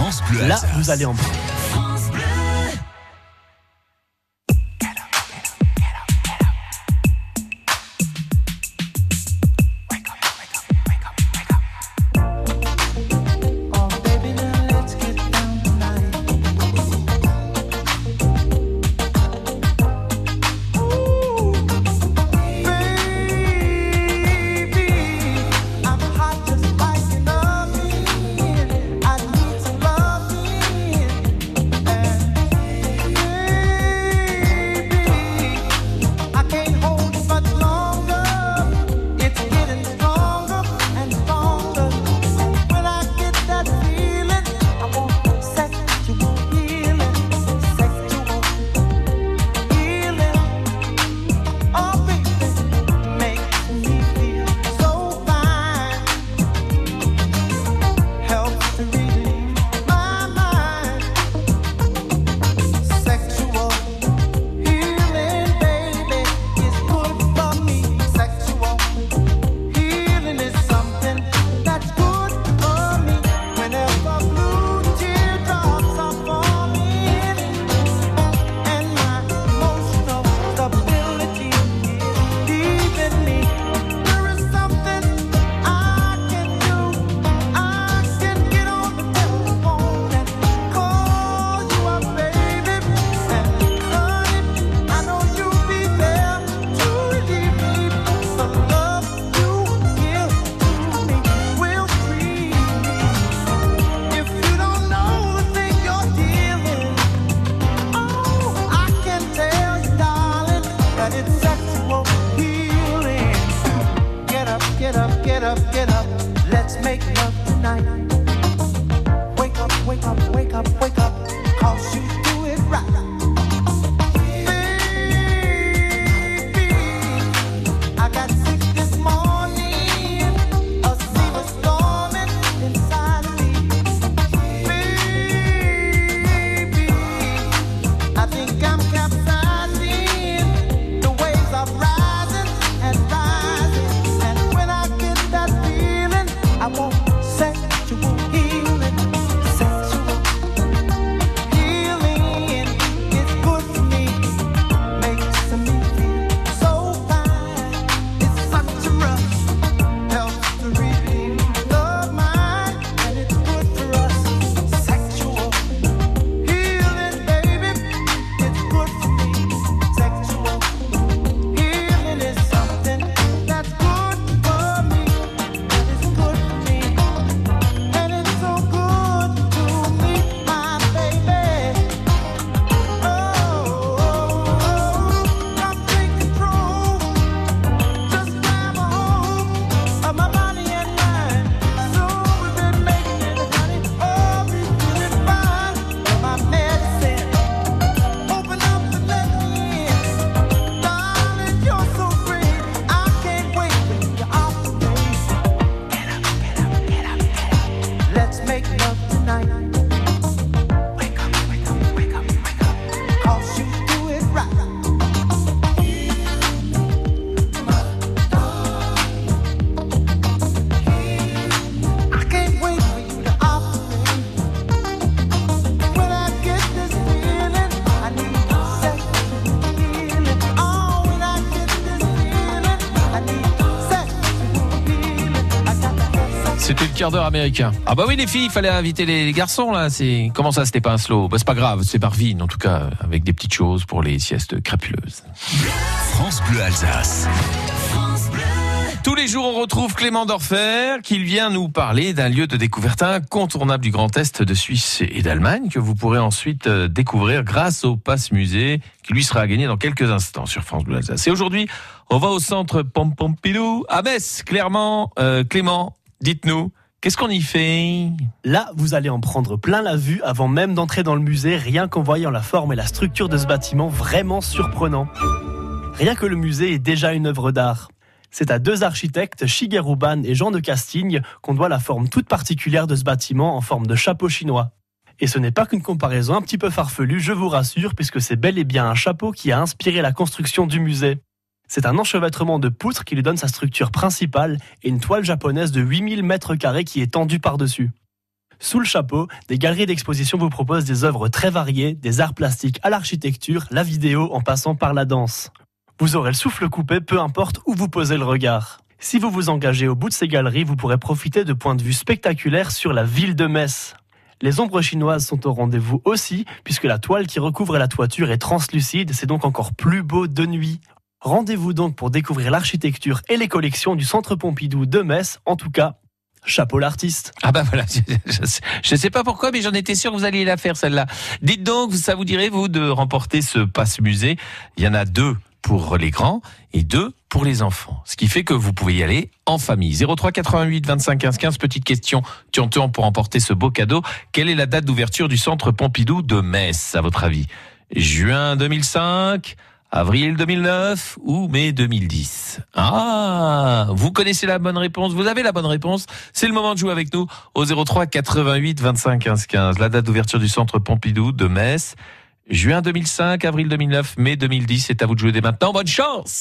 France Bleu Là, vous allez en Get up, get up, get up. Let's make love tonight. Wake up, wake up, wake up, wake up. C'était le quart d'heure américain. Ah bah oui les filles, il fallait inviter les, garçons là. C'est comment ça c'était pas un slow? Bah c'est pas grave, c'est Marvin en tout cas avec des petites choses pour les siestes crapuleuses. France Bleu Alsace. Tous les jours, on retrouve Clément Dorfer qui vient nous parler d'un lieu de découverte incontournable du Grand Est de Suisse et d'Allemagne que vous pourrez ensuite euh, découvrir grâce au Pass Musée qui lui sera gagné dans quelques instants sur France Bleu Alsace. Et aujourd'hui, on va au centre Pompompidou à Metz. Clairement, euh, Clément, dites-nous, qu'est-ce qu'on y fait? Là, vous allez en prendre plein la vue avant même d'entrer dans le musée, rien qu'en voyant la forme et la structure de ce bâtiment vraiment surprenant. Rien que le musée est déjà une œuvre d'art. C'est à deux architectes, Shigeru Ban et Jean de Castigne, qu'on doit la forme toute particulière de ce bâtiment en forme de chapeau chinois. Et ce n'est pas qu'une comparaison un petit peu farfelue, je vous rassure, puisque c'est bel et bien un chapeau qui a inspiré la construction du musée. C'est un enchevêtrement de poutres qui lui donne sa structure principale et une toile japonaise de 8000 mètres carrés qui est tendue par-dessus. Sous le chapeau, des galeries d'exposition vous proposent des œuvres très variées, des arts plastiques à l'architecture, la vidéo en passant par la danse. Vous aurez le souffle coupé, peu importe où vous posez le regard. Si vous vous engagez au bout de ces galeries, vous pourrez profiter de points de vue spectaculaires sur la ville de Metz. Les ombres chinoises sont au rendez-vous aussi, puisque la toile qui recouvre la toiture est translucide, c'est donc encore plus beau de nuit. Rendez-vous donc pour découvrir l'architecture et les collections du Centre Pompidou de Metz, en tout cas, chapeau l'artiste. Ah bah voilà, je ne sais pas pourquoi, mais j'en étais sûr que vous alliez la faire celle-là. Dites donc, ça vous dirait, vous, de remporter ce passe-musée? Il y en a deux pour les grands et deux pour les enfants. Ce qui fait que vous pouvez y aller en famille. 03 88 25 15 15, petite question tiens pour emporter ce beau cadeau. Quelle est la date d'ouverture du centre Pompidou de Metz, à votre avis? Juin 2005 Avril 2009 ou mai 2010 Ah, vous connaissez la bonne réponse, vous avez la bonne réponse. C'est le moment de jouer avec nous au 03 88 25 15 15. La date d'ouverture du centre Pompidou de Metz. Juin 2005, avril 2009, mai 2010, c'est à vous de jouer dès maintenant. Bonne chance